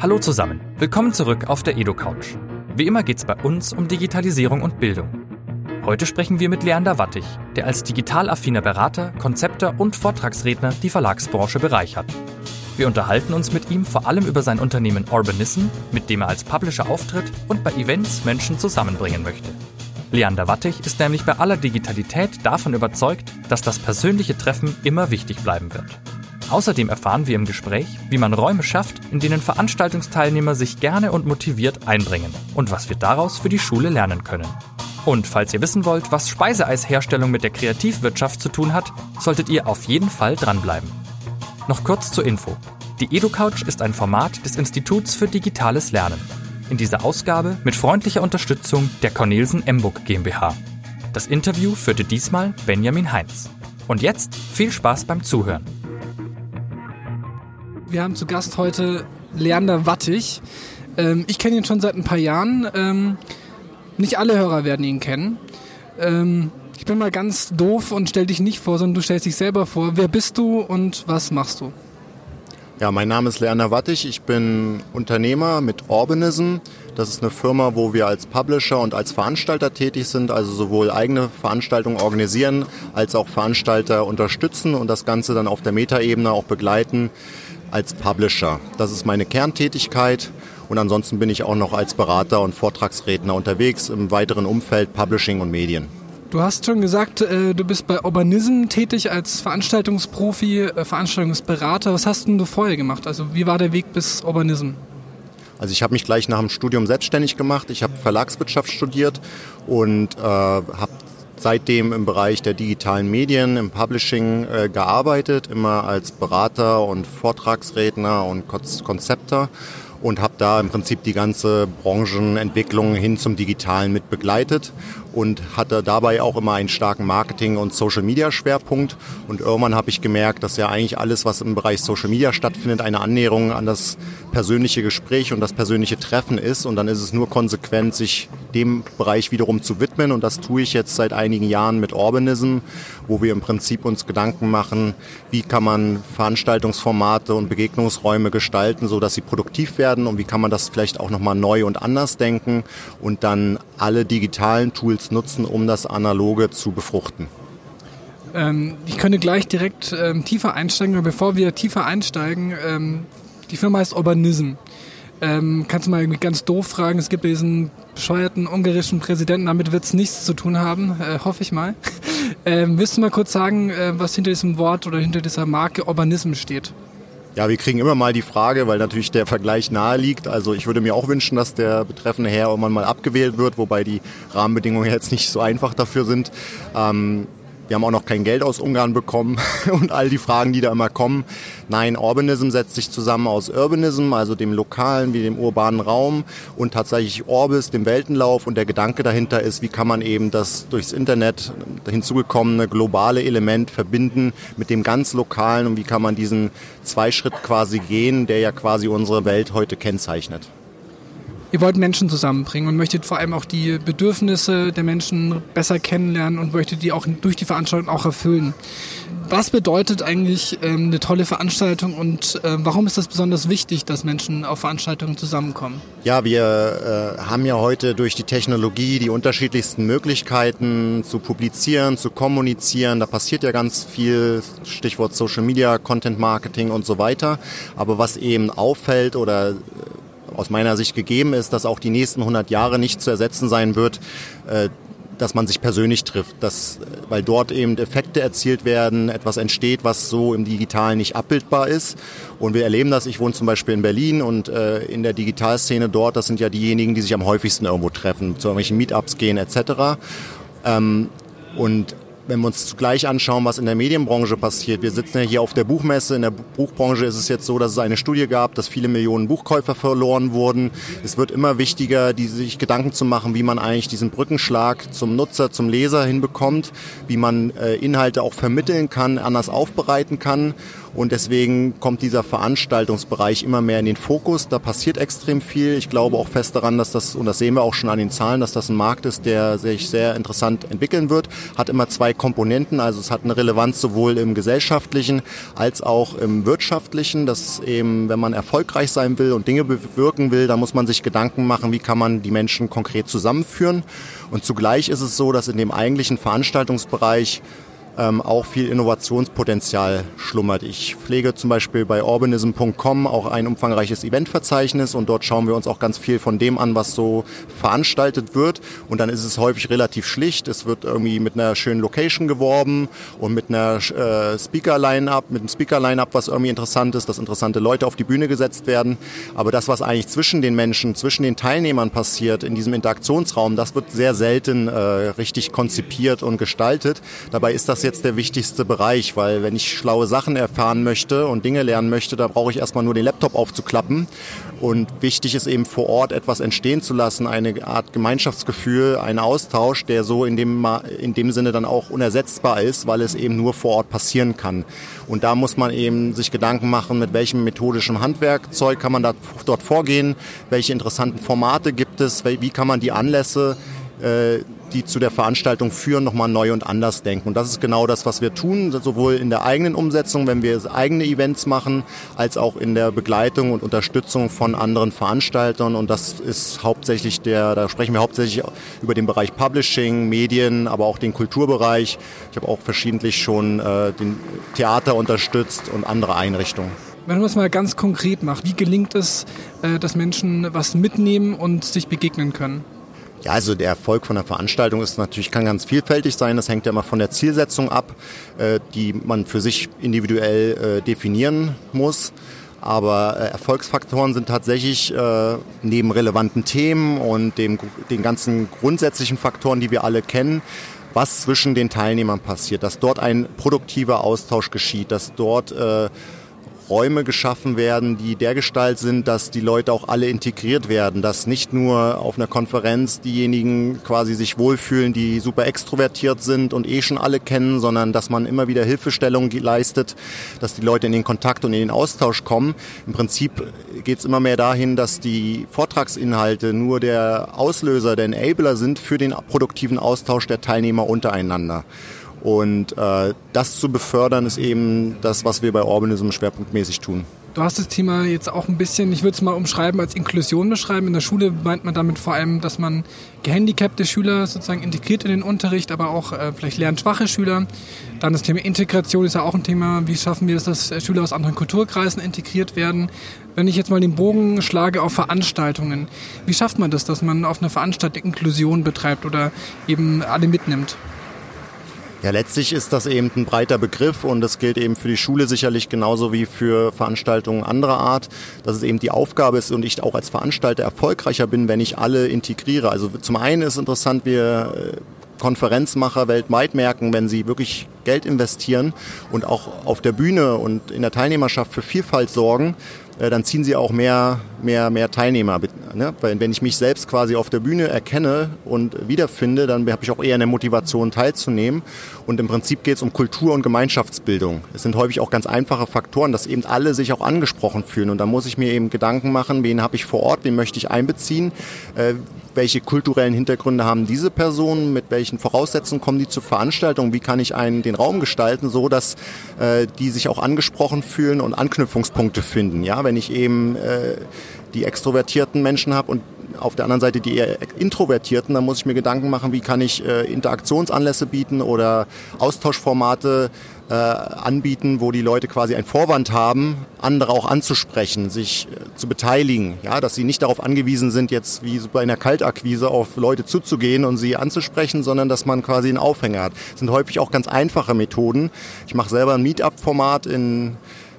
Hallo zusammen, willkommen zurück auf der EdoCouch. Wie immer geht es bei uns um Digitalisierung und Bildung. Heute sprechen wir mit Leander Wattig, der als digital affiner Berater, Konzepter und Vortragsredner die Verlagsbranche bereichert. Wir unterhalten uns mit ihm vor allem über sein Unternehmen Urbanism, mit dem er als Publisher auftritt und bei Events Menschen zusammenbringen möchte. Leander Wattig ist nämlich bei aller Digitalität davon überzeugt, dass das persönliche Treffen immer wichtig bleiben wird. Außerdem erfahren wir im Gespräch, wie man Räume schafft, in denen Veranstaltungsteilnehmer sich gerne und motiviert einbringen und was wir daraus für die Schule lernen können. Und falls ihr wissen wollt, was Speiseeisherstellung mit der Kreativwirtschaft zu tun hat, solltet ihr auf jeden Fall dranbleiben. Noch kurz zur Info. Die EduCouch ist ein Format des Instituts für digitales Lernen. In dieser Ausgabe mit freundlicher Unterstützung der Cornelsen Emburg GmbH. Das Interview führte diesmal Benjamin Heinz. Und jetzt viel Spaß beim Zuhören. Wir haben zu Gast heute Leander Wattig. Ähm, ich kenne ihn schon seit ein paar Jahren. Ähm, nicht alle Hörer werden ihn kennen. Ähm, ich bin mal ganz doof und stell dich nicht vor, sondern du stellst dich selber vor. Wer bist du und was machst du? Ja, mein Name ist Leander Wattig. Ich bin Unternehmer mit Urbanism. Das ist eine Firma, wo wir als Publisher und als Veranstalter tätig sind, also sowohl eigene Veranstaltungen organisieren als auch Veranstalter unterstützen und das Ganze dann auf der Metaebene auch begleiten als Publisher. Das ist meine Kerntätigkeit und ansonsten bin ich auch noch als Berater und Vortragsredner unterwegs im weiteren Umfeld Publishing und Medien. Du hast schon gesagt, äh, du bist bei Urbanism tätig als Veranstaltungsprofi, äh, Veranstaltungsberater. Was hast denn du vorher gemacht? Also wie war der Weg bis Urbanism? Also ich habe mich gleich nach dem Studium selbstständig gemacht. Ich habe Verlagswirtschaft studiert und äh, habe seitdem im Bereich der digitalen Medien, im Publishing äh, gearbeitet, immer als Berater und Vortragsredner und Konzepter und habe da im Prinzip die ganze Branchenentwicklung hin zum Digitalen mit begleitet und hatte dabei auch immer einen starken Marketing- und Social-Media-Schwerpunkt. Und irgendwann habe ich gemerkt, dass ja eigentlich alles, was im Bereich Social Media stattfindet, eine Annäherung an das persönliche Gespräch und das persönliche Treffen ist. Und dann ist es nur konsequent, sich dem Bereich wiederum zu widmen. Und das tue ich jetzt seit einigen Jahren mit Urbanism, wo wir im Prinzip uns Gedanken machen, wie kann man Veranstaltungsformate und Begegnungsräume gestalten, so dass sie produktiv werden und wie kann man das vielleicht auch nochmal neu und anders denken und dann alle digitalen Tools nutzen, um das Analoge zu befruchten? Ähm, ich könnte gleich direkt ähm, tiefer einsteigen, aber bevor wir tiefer einsteigen, ähm, die Firma heißt Urbanism. Ähm, kannst du mal irgendwie ganz doof fragen, es gibt diesen bescheuerten ungarischen Präsidenten, damit wird es nichts zu tun haben, äh, hoffe ich mal. ähm, willst du mal kurz sagen, äh, was hinter diesem Wort oder hinter dieser Marke Urbanism steht? Ja, wir kriegen immer mal die Frage, weil natürlich der Vergleich nahe liegt. Also ich würde mir auch wünschen, dass der betreffende Herr irgendwann mal abgewählt wird, wobei die Rahmenbedingungen jetzt nicht so einfach dafür sind. Ähm, wir haben auch noch kein Geld aus Ungarn bekommen und all die Fragen, die da immer kommen. Nein, Urbanism setzt sich zusammen aus Urbanism, also dem lokalen wie dem urbanen Raum und tatsächlich Orbis, dem Weltenlauf. Und der Gedanke dahinter ist, wie kann man eben das durchs Internet hinzugekommene globale Element verbinden mit dem ganz lokalen und wie kann man diesen Zweischritt quasi gehen, der ja quasi unsere Welt heute kennzeichnet. Ihr wollt Menschen zusammenbringen und möchtet vor allem auch die Bedürfnisse der Menschen besser kennenlernen und möchtet die auch durch die Veranstaltung auch erfüllen. Was bedeutet eigentlich ähm, eine tolle Veranstaltung und äh, warum ist das besonders wichtig, dass Menschen auf Veranstaltungen zusammenkommen? Ja, wir äh, haben ja heute durch die Technologie die unterschiedlichsten Möglichkeiten zu publizieren, zu kommunizieren. Da passiert ja ganz viel, Stichwort Social Media, Content Marketing und so weiter. Aber was eben auffällt oder aus meiner Sicht gegeben ist, dass auch die nächsten 100 Jahre nicht zu ersetzen sein wird, äh, dass man sich persönlich trifft, dass, weil dort eben Effekte erzielt werden, etwas entsteht, was so im Digitalen nicht abbildbar ist. Und wir erleben das, ich wohne zum Beispiel in Berlin und äh, in der Digitalszene dort, das sind ja diejenigen, die sich am häufigsten irgendwo treffen, zu irgendwelchen Meetups gehen etc. Ähm, und wenn wir uns zugleich anschauen, was in der Medienbranche passiert, wir sitzen ja hier auf der Buchmesse. In der Buchbranche ist es jetzt so, dass es eine Studie gab, dass viele Millionen Buchkäufer verloren wurden. Es wird immer wichtiger, die sich Gedanken zu machen, wie man eigentlich diesen Brückenschlag zum Nutzer, zum Leser hinbekommt, wie man äh, Inhalte auch vermitteln kann, anders aufbereiten kann. Und deswegen kommt dieser Veranstaltungsbereich immer mehr in den Fokus. Da passiert extrem viel. Ich glaube auch fest daran, dass das, und das sehen wir auch schon an den Zahlen, dass das ein Markt ist, der sich sehr interessant entwickeln wird. Hat immer zwei Komponenten. Also es hat eine Relevanz sowohl im gesellschaftlichen als auch im wirtschaftlichen. Dass eben, wenn man erfolgreich sein will und Dinge bewirken will, dann muss man sich Gedanken machen, wie kann man die Menschen konkret zusammenführen. Und zugleich ist es so, dass in dem eigentlichen Veranstaltungsbereich ähm, auch viel Innovationspotenzial schlummert. Ich pflege zum Beispiel bei urbanism.com auch ein umfangreiches Eventverzeichnis und dort schauen wir uns auch ganz viel von dem an, was so veranstaltet wird. Und dann ist es häufig relativ schlicht. Es wird irgendwie mit einer schönen Location geworben und mit einer äh, Speaker-Line-Up, mit einem Speaker-Line-Up, was irgendwie interessant ist, dass interessante Leute auf die Bühne gesetzt werden. Aber das, was eigentlich zwischen den Menschen, zwischen den Teilnehmern passiert, in diesem Interaktionsraum, das wird sehr selten äh, richtig konzipiert und gestaltet. Dabei ist das jetzt der wichtigste Bereich, weil wenn ich schlaue Sachen erfahren möchte und Dinge lernen möchte, da brauche ich erstmal nur den Laptop aufzuklappen. Und wichtig ist eben vor Ort etwas entstehen zu lassen, eine Art Gemeinschaftsgefühl, ein Austausch, der so in dem, in dem Sinne dann auch unersetzbar ist, weil es eben nur vor Ort passieren kann. Und da muss man eben sich Gedanken machen, mit welchem methodischen Handwerkzeug kann man da, dort vorgehen, welche interessanten Formate gibt es, wie kann man die Anlässe äh, die zu der Veranstaltung führen, nochmal neu und anders denken. Und das ist genau das, was wir tun, sowohl in der eigenen Umsetzung, wenn wir eigene Events machen, als auch in der Begleitung und Unterstützung von anderen Veranstaltern. Und das ist hauptsächlich der, da sprechen wir hauptsächlich über den Bereich Publishing, Medien, aber auch den Kulturbereich. Ich habe auch verschiedentlich schon äh, den Theater unterstützt und andere Einrichtungen. Wenn man es mal ganz konkret macht, wie gelingt es, äh, dass Menschen was mitnehmen und sich begegnen können? Ja, also der Erfolg von der Veranstaltung ist natürlich, kann ganz vielfältig sein. Das hängt ja immer von der Zielsetzung ab, äh, die man für sich individuell äh, definieren muss. Aber äh, Erfolgsfaktoren sind tatsächlich äh, neben relevanten Themen und dem, den ganzen grundsätzlichen Faktoren, die wir alle kennen, was zwischen den Teilnehmern passiert, dass dort ein produktiver Austausch geschieht, dass dort äh, Räume geschaffen werden, die dergestalt sind, dass die Leute auch alle integriert werden, dass nicht nur auf einer Konferenz diejenigen quasi sich wohlfühlen, die super extrovertiert sind und eh schon alle kennen, sondern dass man immer wieder Hilfestellung leistet, dass die Leute in den Kontakt und in den Austausch kommen. Im Prinzip geht es immer mehr dahin, dass die Vortragsinhalte nur der Auslöser, der Enabler sind für den produktiven Austausch der Teilnehmer untereinander. Und äh, das zu befördern ist eben das, was wir bei Urbanism schwerpunktmäßig tun. Du hast das Thema jetzt auch ein bisschen, ich würde es mal umschreiben, als Inklusion beschreiben. In der Schule meint man damit vor allem, dass man gehandicapte Schüler sozusagen integriert in den Unterricht, aber auch äh, vielleicht lernschwache Schüler. Dann das Thema Integration ist ja auch ein Thema. Wie schaffen wir es, dass Schüler aus anderen Kulturkreisen integriert werden? Wenn ich jetzt mal den Bogen schlage auf Veranstaltungen, wie schafft man das, dass man auf einer Veranstaltung Inklusion betreibt oder eben alle mitnimmt? Ja, letztlich ist das eben ein breiter Begriff und das gilt eben für die Schule sicherlich genauso wie für Veranstaltungen anderer Art, dass es eben die Aufgabe ist und ich auch als Veranstalter erfolgreicher bin, wenn ich alle integriere. Also zum einen ist interessant, wir äh, Konferenzmacher weltweit merken, wenn sie wirklich Geld investieren und auch auf der Bühne und in der Teilnehmerschaft für Vielfalt sorgen, dann ziehen sie auch mehr, mehr, mehr Teilnehmer. Ne? Weil wenn ich mich selbst quasi auf der Bühne erkenne und wiederfinde, dann habe ich auch eher eine Motivation teilzunehmen. Und im Prinzip geht es um Kultur- und Gemeinschaftsbildung. Es sind häufig auch ganz einfache Faktoren, dass eben alle sich auch angesprochen fühlen. Und da muss ich mir eben Gedanken machen, wen habe ich vor Ort, wen möchte ich einbeziehen, äh, welche kulturellen Hintergründe haben diese Personen, mit welchen Voraussetzungen kommen die zur Veranstaltung, wie kann ich einen, den Raum gestalten, so dass äh, die sich auch angesprochen fühlen und Anknüpfungspunkte finden. Ja, wenn ich eben äh, die extrovertierten Menschen habe und auf der anderen Seite die eher introvertierten, dann muss ich mir Gedanken machen, wie kann ich äh, Interaktionsanlässe bieten oder Austauschformate äh, anbieten, wo die Leute quasi einen Vorwand haben, andere auch anzusprechen, sich äh, zu beteiligen, ja, dass sie nicht darauf angewiesen sind, jetzt wie bei einer Kaltakquise auf Leute zuzugehen und sie anzusprechen, sondern dass man quasi einen Aufhänger hat. Das sind häufig auch ganz einfache Methoden. Ich mache selber ein Meetup-Format in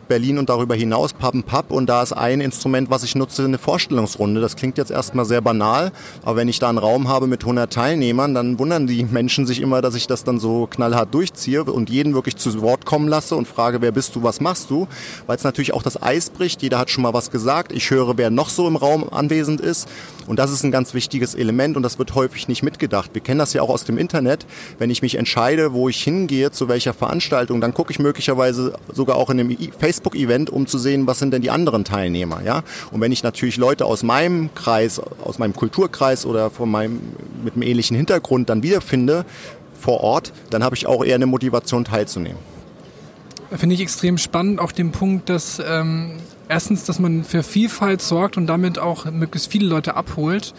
Berlin und darüber hinaus, Pappen Papp. Und da ist ein Instrument, was ich nutze, eine Vorstellungsrunde. Das klingt jetzt erstmal sehr banal, aber wenn ich da einen Raum habe mit 100 Teilnehmern, dann wundern die Menschen sich immer, dass ich das dann so knallhart durchziehe und jeden wirklich zu Wort kommen lasse und frage, wer bist du, was machst du? Weil es natürlich auch das Eis bricht. Jeder hat schon mal was gesagt. Ich höre, wer noch so im Raum anwesend ist. Und das ist ein ganz wichtiges Element und das wird häufig nicht mitgedacht. Wir kennen das ja auch aus dem Internet. Wenn ich mich entscheide, wo ich hingehe, zu welcher Veranstaltung, dann gucke ich möglicherweise sogar auch in einem Facebook-Event, um zu sehen, was sind denn die anderen Teilnehmer. Ja? Und wenn ich natürlich Leute aus meinem Kreis, aus meinem Kulturkreis oder von meinem, mit einem ähnlichen Hintergrund dann wiederfinde vor Ort, dann habe ich auch eher eine Motivation teilzunehmen. Finde ich extrem spannend, auch den Punkt, dass ähm, erstens, dass man für Vielfalt sorgt und damit auch möglichst viele Leute abholt.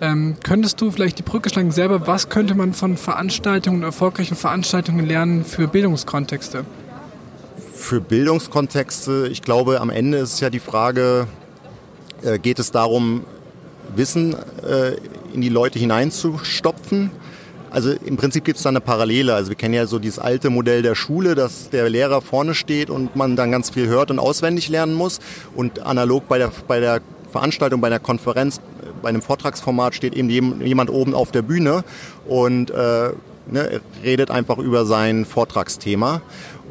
Ähm, könntest du vielleicht die Brücke schlagen selber, was könnte man von Veranstaltungen, erfolgreichen Veranstaltungen lernen für Bildungskontexte? Für Bildungskontexte, ich glaube, am Ende ist ja die Frage, äh, geht es darum, Wissen äh, in die Leute hineinzustopfen? Also im Prinzip gibt es da eine Parallele. Also wir kennen ja so dieses alte Modell der Schule, dass der Lehrer vorne steht und man dann ganz viel hört und auswendig lernen muss. Und analog bei der, bei der Veranstaltung, bei einer Konferenz, bei einem Vortragsformat steht eben jemand oben auf der Bühne und äh, ne, redet einfach über sein Vortragsthema.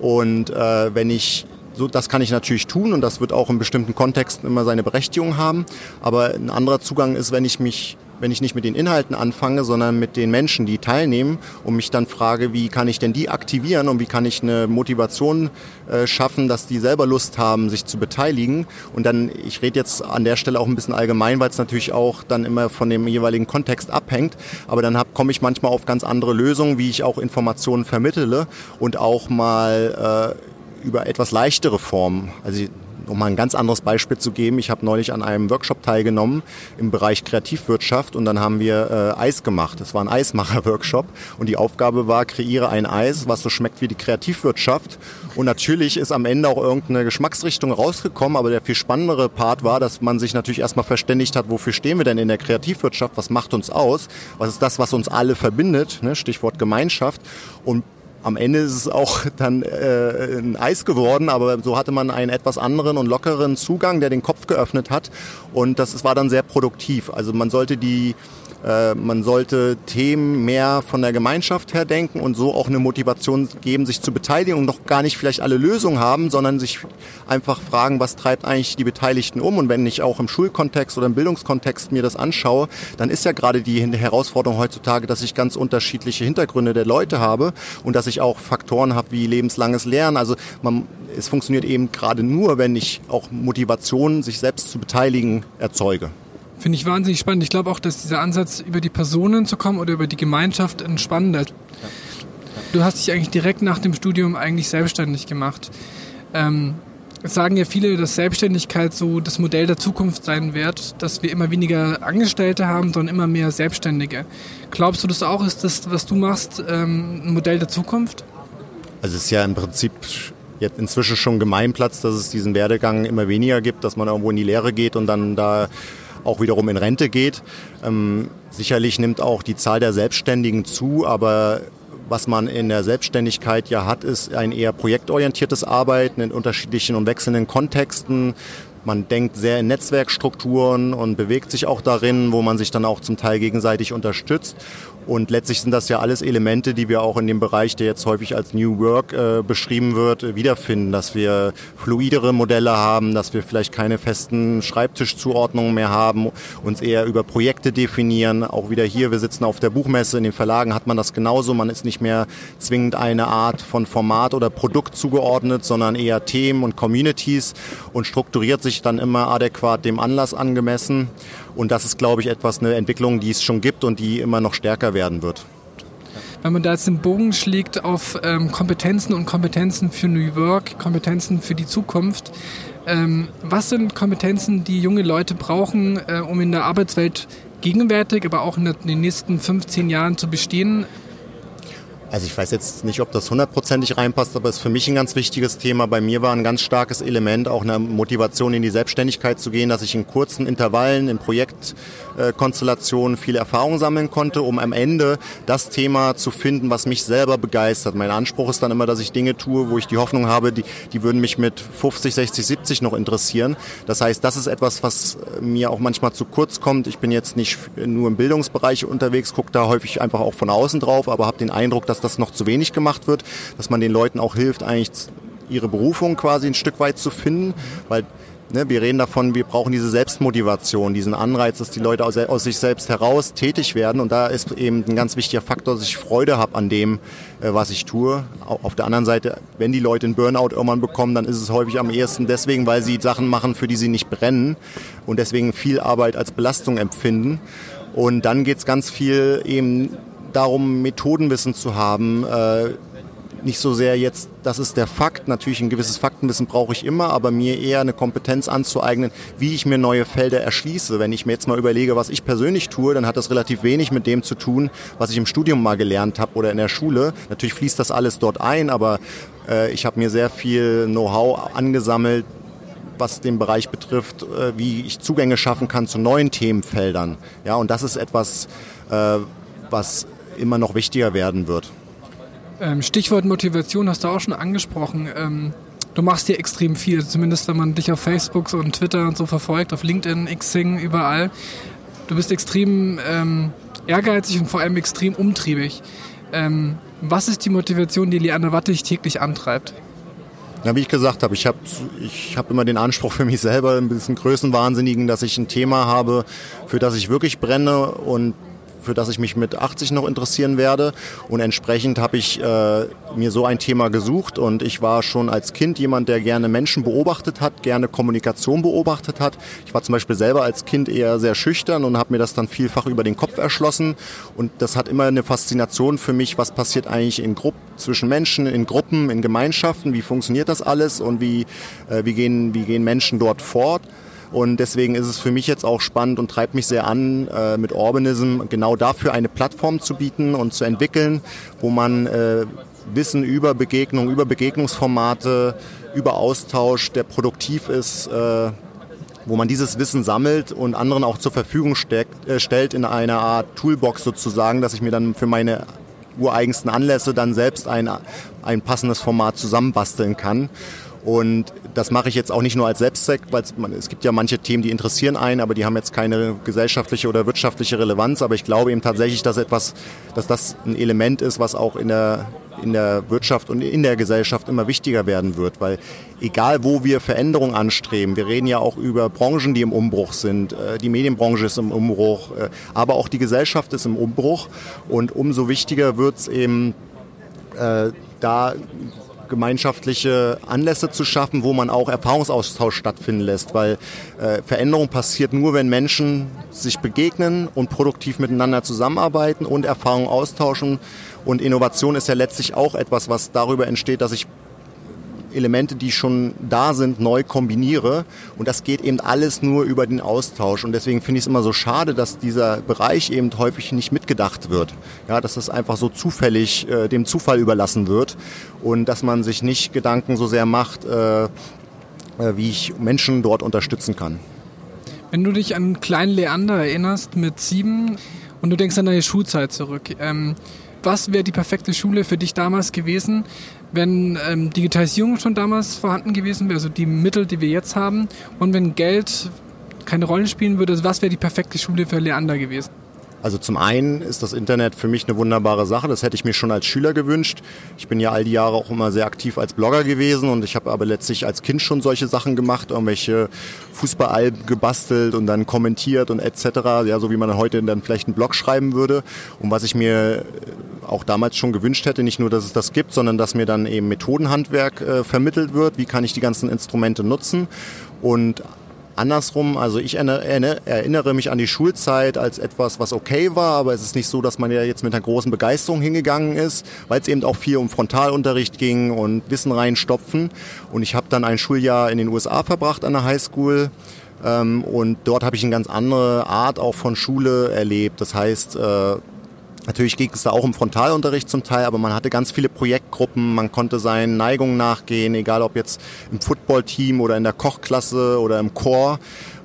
Und äh, wenn ich so, das kann ich natürlich tun und das wird auch in bestimmten Kontexten immer seine Berechtigung haben. Aber ein anderer Zugang ist, wenn ich mich wenn ich nicht mit den Inhalten anfange, sondern mit den Menschen, die teilnehmen und mich dann frage, wie kann ich denn die aktivieren und wie kann ich eine Motivation äh, schaffen, dass die selber Lust haben, sich zu beteiligen. Und dann, ich rede jetzt an der Stelle auch ein bisschen allgemein, weil es natürlich auch dann immer von dem jeweiligen Kontext abhängt. Aber dann komme ich manchmal auf ganz andere Lösungen, wie ich auch Informationen vermittele und auch mal äh, über etwas leichtere Formen. Also um mal ein ganz anderes Beispiel zu geben, ich habe neulich an einem Workshop teilgenommen im Bereich Kreativwirtschaft und dann haben wir äh, Eis gemacht. Das war ein Eismacher-Workshop und die Aufgabe war, kreiere ein Eis, was so schmeckt wie die Kreativwirtschaft. Und natürlich ist am Ende auch irgendeine Geschmacksrichtung rausgekommen, aber der viel spannendere Part war, dass man sich natürlich erstmal verständigt hat, wofür stehen wir denn in der Kreativwirtschaft, was macht uns aus, was ist das, was uns alle verbindet, ne? Stichwort Gemeinschaft. Und am Ende ist es auch dann äh, ein Eis geworden, aber so hatte man einen etwas anderen und lockeren Zugang, der den Kopf geöffnet hat. Und das war dann sehr produktiv. Also man sollte die äh, man sollte Themen mehr von der Gemeinschaft her denken und so auch eine Motivation geben, sich zu beteiligen und noch gar nicht vielleicht alle Lösungen haben, sondern sich einfach fragen, was treibt eigentlich die Beteiligten um? Und wenn ich auch im Schulkontext oder im Bildungskontext mir das anschaue, dann ist ja gerade die Herausforderung heutzutage, dass ich ganz unterschiedliche Hintergründe der Leute habe und dass ich auch Faktoren habe wie lebenslanges Lernen. Also man, es funktioniert eben gerade nur, wenn ich auch Motivation, sich selbst zu beteiligen, erzeuge. Finde ich wahnsinnig spannend. Ich glaube auch, dass dieser Ansatz, über die Personen zu kommen oder über die Gemeinschaft ein spannender. Ja. Du hast dich eigentlich direkt nach dem Studium eigentlich selbstständig gemacht. Ähm, es sagen ja viele, dass Selbstständigkeit so das Modell der Zukunft sein wird, dass wir immer weniger Angestellte haben, sondern immer mehr Selbstständige. Glaubst du das auch? Ist das, was du machst, ähm, ein Modell der Zukunft? Also es ist ja im Prinzip jetzt inzwischen schon Gemeinplatz, dass es diesen Werdegang immer weniger gibt, dass man irgendwo in die Lehre geht und dann da auch wiederum in Rente geht. Ähm, sicherlich nimmt auch die Zahl der Selbstständigen zu, aber was man in der Selbstständigkeit ja hat, ist ein eher projektorientiertes Arbeiten in unterschiedlichen und wechselnden Kontexten. Man denkt sehr in Netzwerkstrukturen und bewegt sich auch darin, wo man sich dann auch zum Teil gegenseitig unterstützt. Und letztlich sind das ja alles Elemente, die wir auch in dem Bereich, der jetzt häufig als New Work äh, beschrieben wird, wiederfinden, dass wir fluidere Modelle haben, dass wir vielleicht keine festen Schreibtischzuordnungen mehr haben, uns eher über Projekte definieren. Auch wieder hier, wir sitzen auf der Buchmesse, in den Verlagen hat man das genauso. Man ist nicht mehr zwingend eine Art von Format oder Produkt zugeordnet, sondern eher Themen und Communities und strukturiert sich dann immer adäquat dem Anlass angemessen. Und das ist, glaube ich, etwas, eine Entwicklung, die es schon gibt und die immer noch stärker werden wird. Wenn man da jetzt den Bogen schlägt auf ähm, Kompetenzen und Kompetenzen für New Work, Kompetenzen für die Zukunft, ähm, was sind Kompetenzen, die junge Leute brauchen, äh, um in der Arbeitswelt gegenwärtig, aber auch in, den nächsten 15 Jahren zu bestehen? Also ich weiß jetzt nicht, ob das hundertprozentig reinpasst, aber es ist für mich ein ganz wichtiges Thema. Bei mir war ein ganz starkes Element auch eine Motivation in die Selbstständigkeit zu gehen, dass ich in kurzen Intervallen, in Projektkonstellationen viel Erfahrung sammeln konnte, um am Ende das Thema zu finden, was mich selber begeistert. Mein Anspruch ist dann immer, dass ich Dinge tue, wo ich die Hoffnung habe, die, die würden mich mit 50, 60, 70 noch interessieren. Das heißt, das ist etwas, was mir auch manchmal zu kurz kommt. Ich bin jetzt nicht nur im Bildungsbereich unterwegs, gucke da häufig einfach auch von außen drauf, aber habe den Eindruck, dass das noch zu wenig gemacht wird, dass man den Leuten auch hilft, eigentlich ihre Berufung quasi ein Stück weit zu finden, weil ne, wir reden davon, wir brauchen diese Selbstmotivation, diesen Anreiz, dass die Leute aus, aus, sich selbst heraus tätig werden und da ist eben ein ganz wichtiger Faktor, dass ich Freude habe an dem, äh, was ich tue. Auf der anderen Seite, wenn die Leute einen Burnout irgendwann bekommen, dann ist es häufig am ehesten deswegen, weil sie Sachen machen, für die sie nicht brennen und deswegen viel Arbeit als Belastung empfinden. Und dann geht es ganz viel eben darum, Methodenwissen zu haben. Äh, nicht so sehr jetzt, das ist der Fakt. Natürlich ein gewisses Faktenwissen brauche ich immer, aber mir eher eine Kompetenz anzueignen, wie ich mir neue Felder erschließe. Wenn ich mir jetzt mal überlege, was ich persönlich tue, dann hat das relativ wenig mit dem zu tun, was ich im Studium mal gelernt habe oder in der Schule. Natürlich fließt das alles dort ein, aber äh, ich habe mir sehr viel Know-how angesammelt, was den Bereich betrifft, äh, wie ich Zugänge schaffen kann zu neuen Themenfeldern. Ja, und das ist etwas, äh, was immer noch wichtiger werden wird. Ähm, Stichwort Motivation hast du auch schon angesprochen. Ähm, du machst hier extrem viel, zumindest wenn man dich auf Facebook und Twitter und so verfolgt, auf LinkedIn, Xing, überall. Du bist extrem ähm, ehrgeizig und vor allem extrem umtriebig. Ähm, was ist die Motivation, die Leander Wattig täglich antreibt? Ja, wie ich gesagt habe, ich habe ich hab immer den Anspruch für mich selber, ein bisschen Größenwahnsinnigen, dass ich ein Thema habe, für das ich wirklich brenne und für das ich mich mit 80 noch interessieren werde. Und entsprechend habe ich äh, mir so ein Thema gesucht und ich war schon als Kind jemand, der gerne Menschen beobachtet hat, gerne Kommunikation beobachtet hat. Ich war zum Beispiel selber als Kind eher sehr schüchtern und habe mir das dann vielfach über den Kopf erschlossen. Und das hat immer eine Faszination für mich, was passiert eigentlich in Gruppen, zwischen Menschen, in Gruppen, in Gemeinschaften, wie funktioniert das alles und wie, äh, wie, gehen, wie gehen Menschen dort fort. Und deswegen ist es für mich jetzt auch spannend und treibt mich sehr an, äh, mit Urbanism genau dafür eine Plattform zu bieten und zu entwickeln, wo man äh, Wissen über Begegnung, über Begegnungsformate, über Austausch, der produktiv ist, äh, wo man dieses Wissen sammelt und anderen auch zur Verfügung steckt, äh, stellt in einer Art Toolbox sozusagen, dass ich mir dann für meine ureigensten Anlässe dann selbst ein, ein passendes Format zusammenbasteln kann. Und das mache ich jetzt auch nicht nur als Selbstzweck, weil es gibt ja manche Themen, die interessieren einen, aber die haben jetzt keine gesellschaftliche oder wirtschaftliche Relevanz. Aber ich glaube eben tatsächlich, dass etwas, dass das ein Element ist, was auch in der in der Wirtschaft und in der Gesellschaft immer wichtiger werden wird, weil egal wo wir Veränderungen anstreben, wir reden ja auch über Branchen, die im Umbruch sind, äh, die Medienbranche ist im Umbruch, äh, aber auch die Gesellschaft ist im Umbruch und umso wichtiger wird es eben äh, da gemeinschaftliche Anlässe zu schaffen, wo man auch Erfahrungsaustausch stattfinden lässt, weil äh, Veränderung passiert nur, wenn Menschen sich begegnen und produktiv miteinander zusammenarbeiten und Erfahrungen austauschen. Und Innovation ist ja letztlich auch etwas, was darüber entsteht, dass ich Elemente, die schon da sind, neu kombiniere. Und das geht eben alles nur über den Austausch. Und deswegen finde ich es immer so schade, dass dieser Bereich eben häufig nicht mitgedacht wird. Ja, dass das einfach so zufällig äh, dem Zufall überlassen wird und dass man sich nicht Gedanken so sehr macht, äh, äh wie ich Menschen dort unterstützen kann. Wenn du dich an kleinen Leander erinnerst mit sieben und du denkst an deine Schulzeit zurück, ähm, was wäre die perfekte Schule für dich damals gewesen, wenn ähm, Digitalisierung schon damals vorhanden gewesen wäre, also die Mittel, die wir jetzt haben, und wenn Geld keine Rolle spielen würde, was wäre die perfekte Schule für Leander gewesen? Also zum einen ist das Internet für mich eine wunderbare Sache. Das hätte ich mir schon als Schüler gewünscht. Ich bin ja all die Jahre auch immer sehr aktiv als Blogger gewesen und ich habe aber letztlich als Kind schon solche Sachen gemacht, irgendwelche Fußballalben gebastelt und dann kommentiert und etc. Ja, so wie man heute dann vielleicht einen Blog schreiben würde. Und was ich mir auch damals schon gewünscht hätte, nicht nur, dass es das gibt, sondern dass mir dann eben Methodenhandwerk äh, vermittelt wird. Wie kann ich die ganzen Instrumente nutzen? Und andersrum, also ich erinnere mich an die Schulzeit als etwas, was okay war, aber es ist nicht so, dass man ja jetzt mit einer großen Begeisterung hingegangen ist, weil es eben auch viel um Frontalunterricht ging und Wissen reinstopfen. Und ich habe dann ein Schuljahr in den USA verbracht an der Highschool. Ähm, und dort habe ich eine ganz andere Art auch von Schule erlebt. Das heißt, äh, Natürlich ging es da auch um Frontalunterricht zum Teil, aber man hatte ganz viele Projektgruppen, man konnte seinen Neigungen nachgehen, egal ob jetzt im Footballteam oder in der Kochklasse oder im Chor.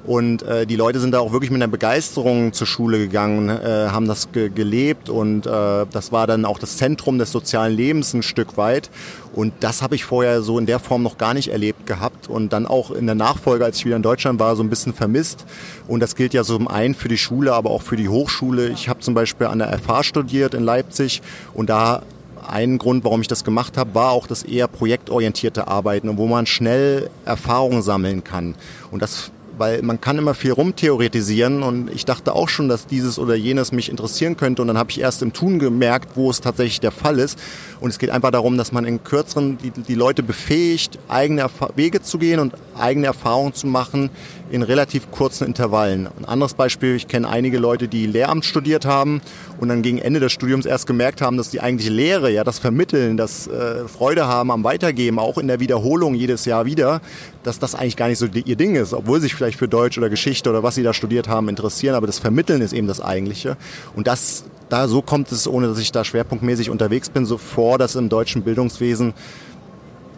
Und äh, die Leute sind da auch wirklich mit einer Begeisterung zur Schule gegangen, äh, haben das ge gelebt und äh, das war dann auch das Zentrum des sozialen Lebens ein Stück weit. Und das habe ich vorher so in der Form noch gar nicht erlebt gehabt und dann auch in der Nachfolge, als ich wieder in Deutschland war, so ein bisschen vermisst. Und das gilt ja so zum einen für die Schule, aber auch für die Hochschule. Ich habe zum Beispiel an der FH studiert in Leipzig und da ein Grund, warum ich das gemacht habe, war auch das eher projektorientierte Arbeiten und wo man schnell Erfahrungen sammeln kann. Und das weil man kann immer viel rumtheoretisieren und ich dachte auch schon, dass dieses oder jenes mich interessieren könnte und dann habe ich erst im Tun gemerkt, wo es tatsächlich der Fall ist und es geht einfach darum, dass man in kürzeren die, die Leute befähigt, eigene Erf Wege zu gehen und eigene Erfahrungen zu machen in relativ kurzen Intervallen. Ein anderes Beispiel, ich kenne einige Leute, die Lehramt studiert haben und dann gegen Ende des Studiums erst gemerkt haben, dass die eigentliche Lehre, ja das Vermitteln, das äh, Freude haben am Weitergeben, auch in der Wiederholung jedes Jahr wieder, dass das eigentlich gar nicht so ihr Ding ist, obwohl sich vielleicht für Deutsch oder Geschichte oder was sie da studiert haben interessieren, aber das Vermitteln ist eben das Eigentliche. Und das, da so kommt es, ohne dass ich da schwerpunktmäßig unterwegs bin, so vor, dass im deutschen Bildungswesen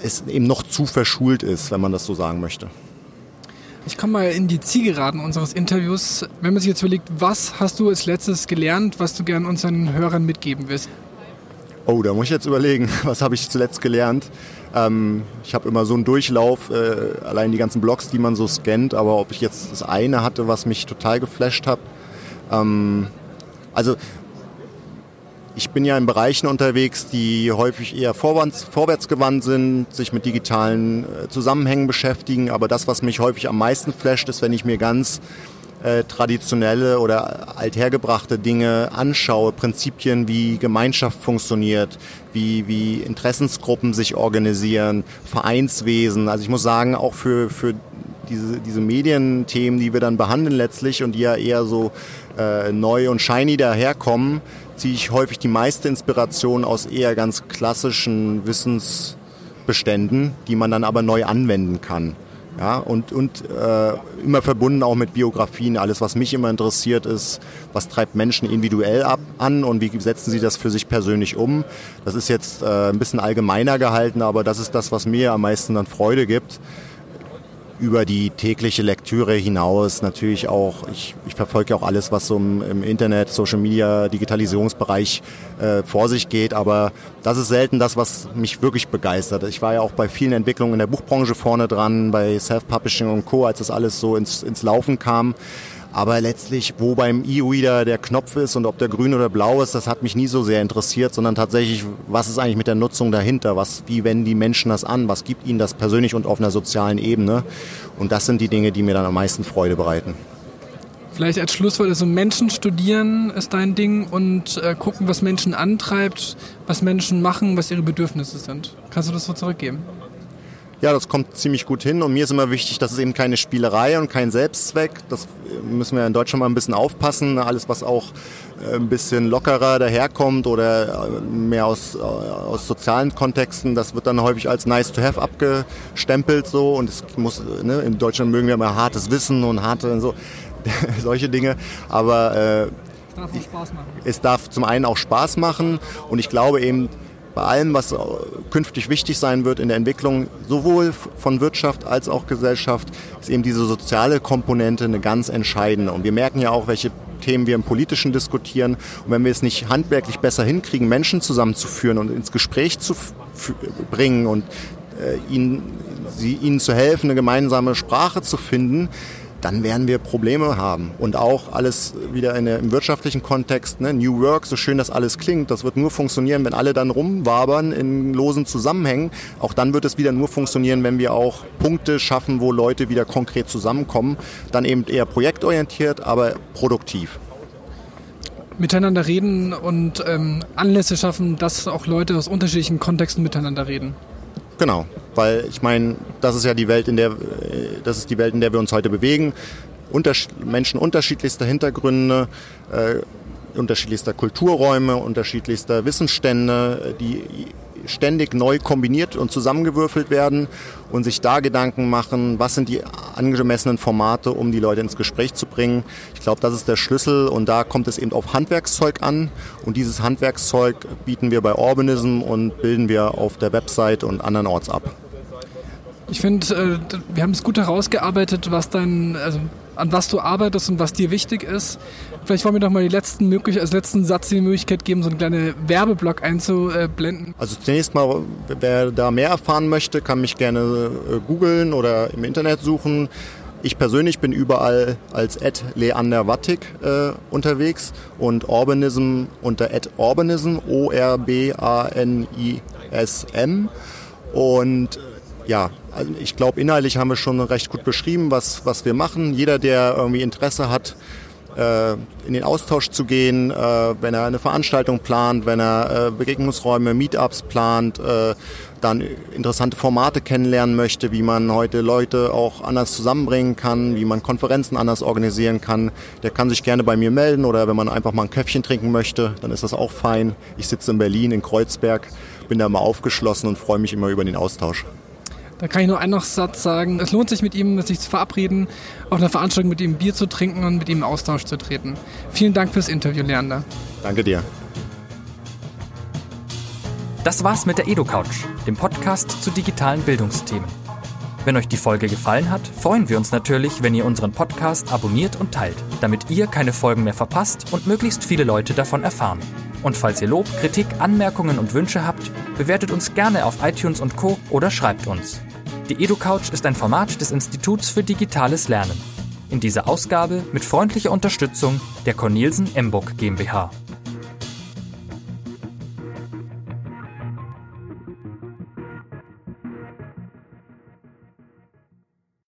es eben noch zu verschult ist, wenn man das so sagen möchte. Ich komme mal in die Zielgeraden unseres Interviews. Wenn man sich jetzt überlegt, was hast du als letztes gelernt, was du gern unseren Hörern mitgeben willst? Oh, da muss ich jetzt überlegen, was habe ich zuletzt gelernt. Ähm, ich habe immer so einen Durchlauf, äh, allein die ganzen Blogs, die man so scannt, aber ob ich jetzt das eine hatte, was mich total geflasht hat. Ähm, also ich bin ja in Bereichen unterwegs, die häufig eher vorwärts, vorwärtsgewandt sind, sich mit digitalen äh, Zusammenhängen beschäftigen. Aber das, was mich häufig am meisten flasht, ist, wenn ich mir ganz äh, traditionelle oder althergebrachte Dinge anschaue, Prinzipien wie Gemeinschaft funktioniert, wie, wie Interessensgruppen sich organisieren, Vereinswesen. Also ich muss sagen, auch für, für diese, diese Medienthemen, die wir dann behandeln letztlich und die ja eher so äh, neu und shiny daherkommen, ziehe ich häufig die meiste Inspiration aus eher ganz klassischen Wissensbeständen, die man dann aber neu anwenden kann. Ja, und und äh, immer verbunden auch mit Biografien. Alles, was mich immer interessiert, ist, was treibt Menschen individuell ab, an und wie setzen sie das für sich persönlich um. Das ist jetzt äh, ein bisschen allgemeiner gehalten, aber das ist das, was mir am meisten dann Freude gibt über die tägliche Lektüre hinaus natürlich auch, ich, ich verfolge auch alles, was so im, im Internet, Social Media, Digitalisierungsbereich äh, vor sich geht, aber das ist selten das, was mich wirklich begeistert. Ich war ja auch bei vielen Entwicklungen in der Buchbranche vorne dran, bei Self-Publishing und Co., als das alles so ins, ins Laufen kam. Aber letztlich, wo beim E-Reader der Knopf ist und ob der grün oder blau ist, das hat mich nie so sehr interessiert, sondern tatsächlich, was ist eigentlich mit der Nutzung dahinter? Was, wie wenden die Menschen das an? Was gibt ihnen das persönlich und auf einer sozialen Ebene? Und das sind die Dinge, die mir dann am meisten Freude bereiten. Vielleicht als Schlusswort, also Menschen studieren ist dein Ding und äh, gucken, was Menschen antreibt, was Menschen machen, was ihre Bedürfnisse sind. Kannst du das so zurückgeben? Ja, das kommt ziemlich gut hin und mir ist immer wichtig, dass es eben keine Spielerei und kein Selbstzweck. Das müssen wir in Deutschland mal ein bisschen aufpassen. Alles, was auch äh, ein bisschen lockerer daherkommt oder äh, mehr aus, äh, aus sozialen Kontexten, das wird dann häufig als nice to have abgestempelt so und es muss, ne, in Deutschland mögen wir immer hartes Wissen und harte und so, solche Dinge, aber äh, es darf zum einen auch Spaß machen und ich glaube eben, bei allem, was künftig wichtig sein wird in der Entwicklung sowohl von Wirtschaft als auch Gesellschaft, ist eben diese soziale Komponente eine ganz entscheidende. Und wir merken ja auch, welche Themen wir im Politischen diskutieren. Und wenn wir es nicht handwerklich besser hinkriegen, Menschen zusammenzuführen und ins Gespräch zu bringen und äh, ihnen, sie, ihnen zu helfen, eine gemeinsame Sprache zu finden, dann werden wir Probleme haben. Und auch alles wieder in im wirtschaftlichen Kontext, ne? New Work, so schön das alles klingt, das wird nur funktionieren, wenn alle dann rumwabern in losen Zusammenhängen. Auch dann wird es wieder nur funktionieren, wenn wir auch Punkte schaffen, wo Leute wieder konkret zusammenkommen. Dann eben eher projektorientiert, aber produktiv miteinander reden und ähm, Anlässe schaffen, dass auch Leute aus unterschiedlichen Kontexten miteinander reden. Genau, weil ich meine, das ist ja die Welt, in der das ist die Welt, in der wir uns heute bewegen. Unters Menschen unterschiedlichster Hintergründe, äh, unterschiedlichster Kulturräume, unterschiedlichster Wissensstände, die ständig neu kombiniert und zusammengewürfelt werden und sich da Gedanken machen, was sind die angemessenen Formate, um die Leute ins Gespräch zu bringen. Ich glaube, das ist der Schlüssel und da kommt es eben auf Handwerkszeug an und dieses Handwerkszeug bieten wir bei Urbanism und bilden wir auf der Website und andernorts ab. Ich finde, äh, wir haben es gut herausgearbeitet, was dein, also an was du arbeitest und was dir wichtig ist. Vielleicht wollen wir doch mal die letzten möglich, als letzten Satz die Möglichkeit geben, so einen kleinen Werbeblock einzublenden. Also zunächst mal, wer da mehr erfahren möchte, kann mich gerne äh, googeln oder im Internet suchen. Ich persönlich bin überall als Ed Leander Wattig äh, unterwegs und Urbanism unter Ed Urbanism, O-R-B-A-N-I-S-M. Und ja, also ich glaube, inhaltlich haben wir schon recht gut beschrieben, was, was wir machen. Jeder, der irgendwie Interesse hat, äh, in den Austausch zu gehen, äh, wenn er eine Veranstaltung plant, wenn er äh, Begegnungsräume, Meetups plant, dann interessante Formate kennenlernen möchte, wie man heute Leute auch anders zusammenbringen kann, wie man Konferenzen anders organisieren kann, der kann sich gerne bei mir melden oder wenn man einfach mal ein Köpfchen trinken möchte, dann ist das auch fein. Ich sitze in Berlin, in Kreuzberg, bin da mal aufgeschlossen und freue mich immer über den Austausch. Da kann ich nur einen noch Satz sagen. Es lohnt sich mit ihm, sich zu verabreden, auf einer Veranstaltung mit ihm Bier zu trinken und mit ihm in Austausch zu treten. Vielen Dank fürs Interview, Leander. Danke dir. Das war's mit der EduCouch, dem Podcast zu digitalen Bildungsthemen. Wenn euch die Folge gefallen hat, freuen wir uns natürlich, wenn ihr unseren Podcast abonniert und teilt, damit ihr keine Folgen mehr verpasst und möglichst viele Leute davon erfahren. Und falls ihr Lob, Kritik, Anmerkungen und Wünsche habt, bewertet uns gerne auf iTunes und Co. oder schreibt uns. Die EduCouch ist ein Format des Instituts für digitales Lernen. In dieser Ausgabe mit freundlicher Unterstützung der Cornelsen Emburg GmbH.